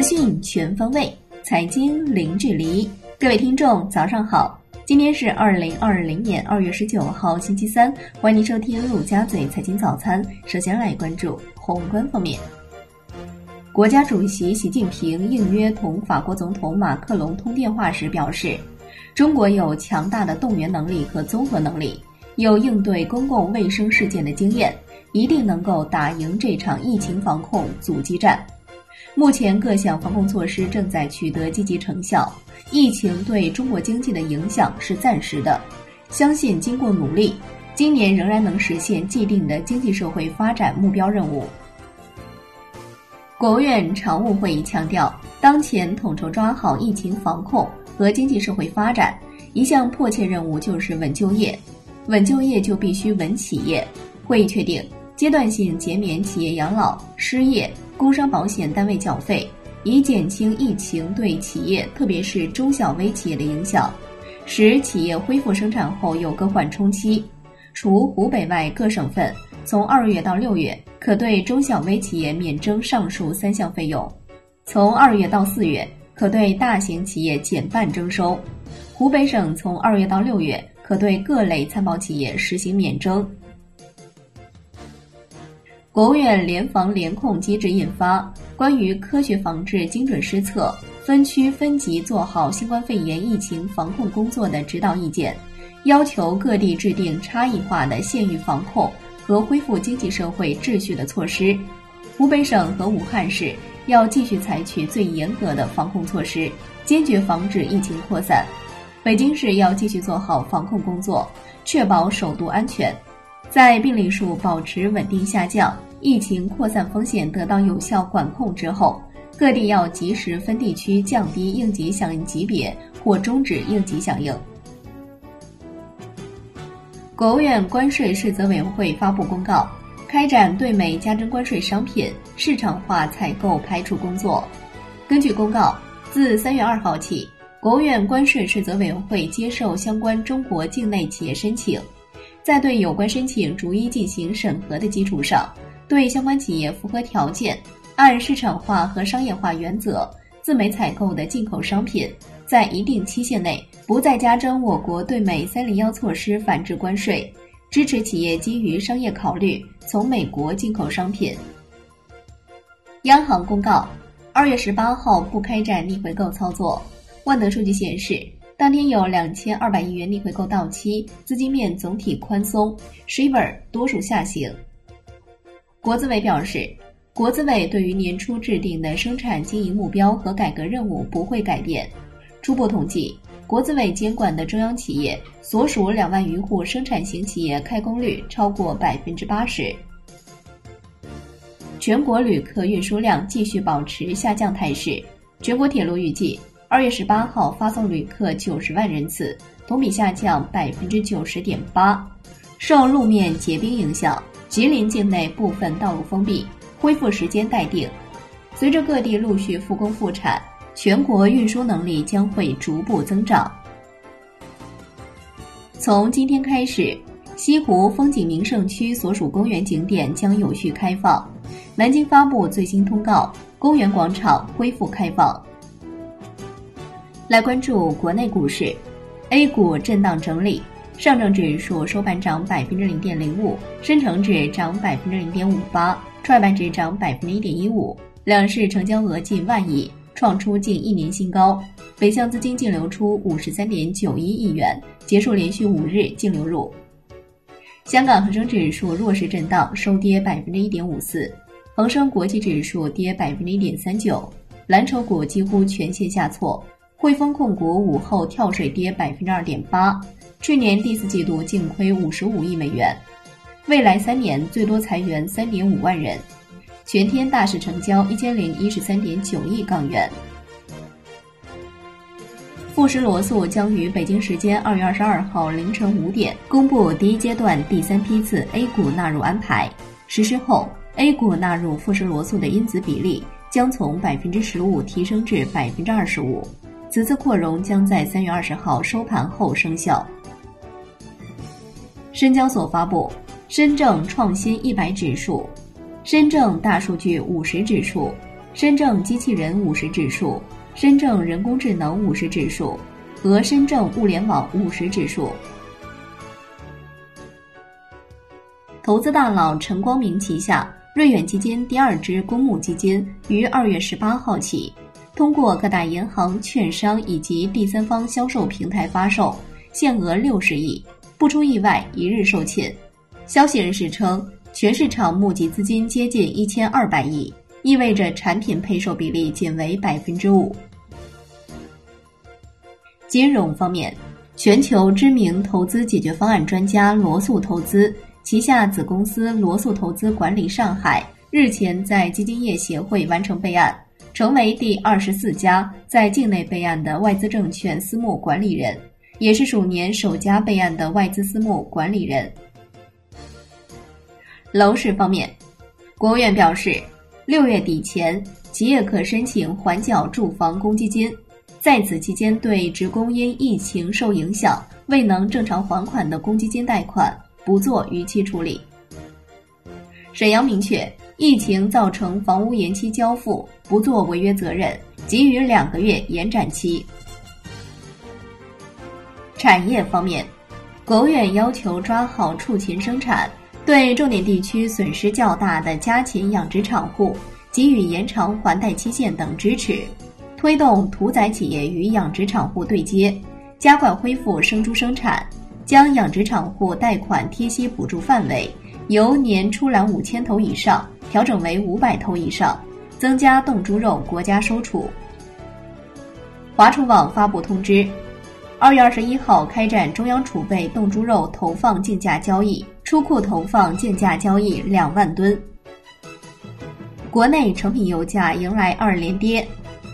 资讯全方位，财经零距离。各位听众，早上好！今天是二零二零年二月十九号，星期三。欢迎您收听陆家嘴财经早餐。首先来关注宏观方面。国家主席习近平应约同法国总统马克龙通电话时表示，中国有强大的动员能力和综合能力，有应对公共卫生事件的经验，一定能够打赢这场疫情防控阻击战。目前各项防控措施正在取得积极成效，疫情对中国经济的影响是暂时的。相信经过努力，今年仍然能实现既定的经济社会发展目标任务。国务院常务会议强调，当前统筹抓好疫情防控和经济社会发展，一项迫切任务就是稳就业。稳就业就必须稳企业。会议确定，阶段性减免企业养老、失业。工伤保险单位缴费，以减轻疫情对企业，特别是中小微企业的影响，使企业恢复生产后有个缓冲期。除湖北外，各省份从二月到六月可对中小微企业免征上述三项费用；从二月到四月可对大型企业减半征收。湖北省从二月到六月可对各类参保企业实行免征。国务院联防联控机制印发《关于科学防治、精准施策、分区分级做好新冠肺炎疫情防控工作的指导意见》，要求各地制定差异化的县域防控和恢复经济社会秩序的措施。湖北省和武汉市要继续采取最严格的防控措施，坚决防止疫情扩散。北京市要继续做好防控工作，确保首都安全。在病例数保持稳定下降、疫情扩散风险得到有效管控之后，各地要及时分地区降低应急响应级别或终止应急响应。国务院关税税则委员会发布公告，开展对美加征关税商品市场化采购排除工作。根据公告，自三月二号起，国务院关税税则委员会接受相关中国境内企业申请。在对有关申请逐一进行审核的基础上，对相关企业符合条件、按市场化和商业化原则自美采购的进口商品，在一定期限内不再加征我国对美“三零幺”措施反制关税，支持企业基于商业考虑从美国进口商品。央行公告，二月十八号不开展逆回购操作。万德数据显示。当天有两千二百亿元逆回购到期，资金面总体宽松，shibor 多数下行。国资委表示，国资委对于年初制定的生产经营目标和改革任务不会改变。初步统计，国资委监管的中央企业所属两万余户生产型企业开工率超过百分之八十。全国旅客运输量继续保持下降态势，全国铁路预计。二月十八号发送旅客九十万人次，同比下降百分之九十点八。受路面结冰影响，吉林境内部分道路封闭，恢复时间待定。随着各地陆续复工复产，全国运输能力将会逐步增长。从今天开始，西湖风景名胜区所属公园景点将有序开放。南京发布最新通告，公园广场恢复开放。来关注国内股市，A 股震荡整理，上证指数收盘涨百分之零点零五，深成指涨百分之零点五八，创业板指涨百分之一点一五，两市成交额近万亿，创出近一年新高。北向资金净流出五十三点九一亿元，结束连续五日净流入。香港恒生指数弱势震荡，收跌百分之一点五四，恒生国际指数跌百分之一点三九，蓝筹股几乎全线下挫。汇丰控股午后跳水跌百分之二点八，去年第四季度净亏五十五亿美元，未来三年最多裁员三点五万人，全天大市成交一千零一十三点九亿港元。富时罗素将于北京时间二月二十二号凌晨五点公布第一阶段第三批次 A 股纳入安排，实施后 A 股纳入富时罗素的因子比例将从百分之十五提升至百分之二十五。此次扩容将在三月二十号收盘后生效。深交所发布深证创新一百指数、深证大数据五十指数、深证机器人五十指数、深证人工智能五十指数和深证物联网五十指数。投资大佬陈光明旗下瑞远基金第二支公募基金于二月十八号起，通过各大银行、券商以及第三方销售平台发售，限额六十亿，不出意外一日售罄。消息人士称，全市场募集资金接近一千二百亿，意味着产品配售比例仅为百分之五。金融方面，全球知名投资解决方案专家罗素投资。旗下子公司罗素投资管理上海日前在基金业协会完成备案，成为第二十四家在境内备案的外资证券私募管理人，也是鼠年首家备案的外资私募管理人。楼市方面，国务院表示，六月底前企业可申请缓缴住房公积金，在此期间对职工因疫情受影响未能正常还款的公积金贷款。不做逾期处理。沈阳明确，疫情造成房屋延期交付，不做违约责任，给予两个月延展期。产业方面，国务院要求抓好畜禽生产，对重点地区损失较大的家禽养殖场户给予延长还贷期限等支持，推动屠宰企业与养殖场户对接，加快恢复生猪生产。将养殖场户贷款贴息补助范围由年出栏五千头以上调整为五百头以上，增加冻猪肉国家收储。华储网发布通知，二月二十一号开展中央储备冻猪肉投放竞价交易，出库投放竞价交易两万吨。国内成品油价迎来二连跌，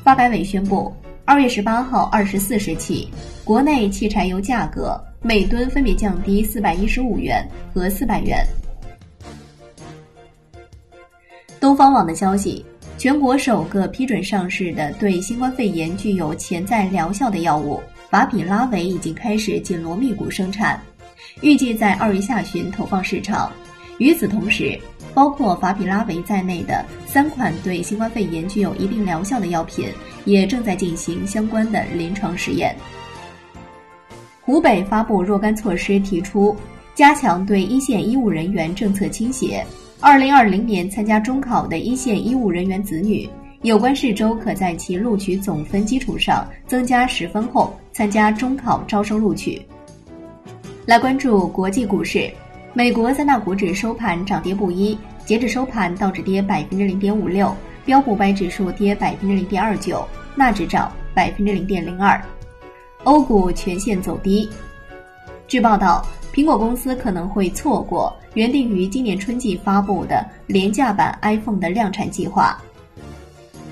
发改委宣布，二月十八号二十四时起，国内汽柴油价格。每吨分别降低四百一十五元和四百元。方网的消息，全国首个批准上市的对新冠肺炎具有潜在疗效的药物法比拉韦已经开始紧锣密鼓生产，预计在二月下旬投放市场。与此同时，包括法比拉韦在内的三款对新冠肺炎具有一定疗效的药品也正在进行相关的临床实验。湖北发布若干措施，提出加强对一线医务人员政策倾斜。二零二零年参加中考的一线医务人员子女，有关市州可在其录取总分基础上增加十分后参加中考招生录取。来关注国际股市，美国三大股指收盘涨跌不一，截至收盘，道指跌百分之零点五六，标普白指数跌百分之零点二九，纳指涨百分之零点零二。欧股全线走低。据报道，苹果公司可能会错过原定于今年春季发布的廉价版 iPhone 的量产计划。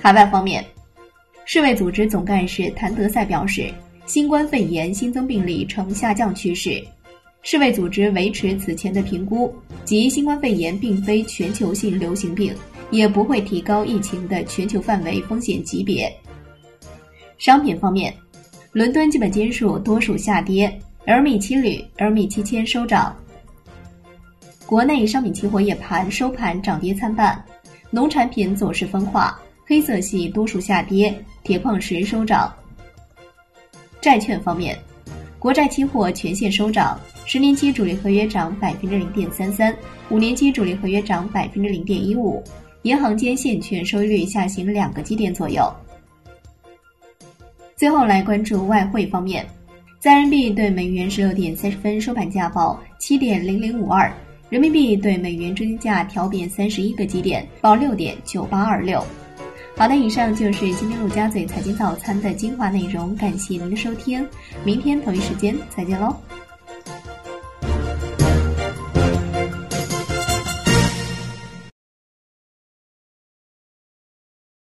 海外方面，世卫组织总干事谭德赛表示，新冠肺炎新增病例呈下降趋势。世卫组织维持此前的评估，即新冠肺炎并非全球性流行病，也不会提高疫情的全球范围风险级别。商品方面。伦敦基本金属多数下跌，LME 七铝、LME 七千收涨。国内商品期货夜盘收盘涨跌参半，农产品走势分化，黑色系多数下跌，铁矿石收涨。债券方面，国债期货全线收涨，十年期主力合约涨百分之零点三三，五年期主力合约涨百分之零点一五，银行间现券收益率下行两个基点左右。最后来关注外汇方面，在人民币对美元十六点三十分收盘价报七点零零五二，人民币对美元中间价调贬三十一个基点，报六点九八二六。好的，以上就是今天陆家嘴财经早餐的精华内容，感谢您的收听，明天同一时间再见喽。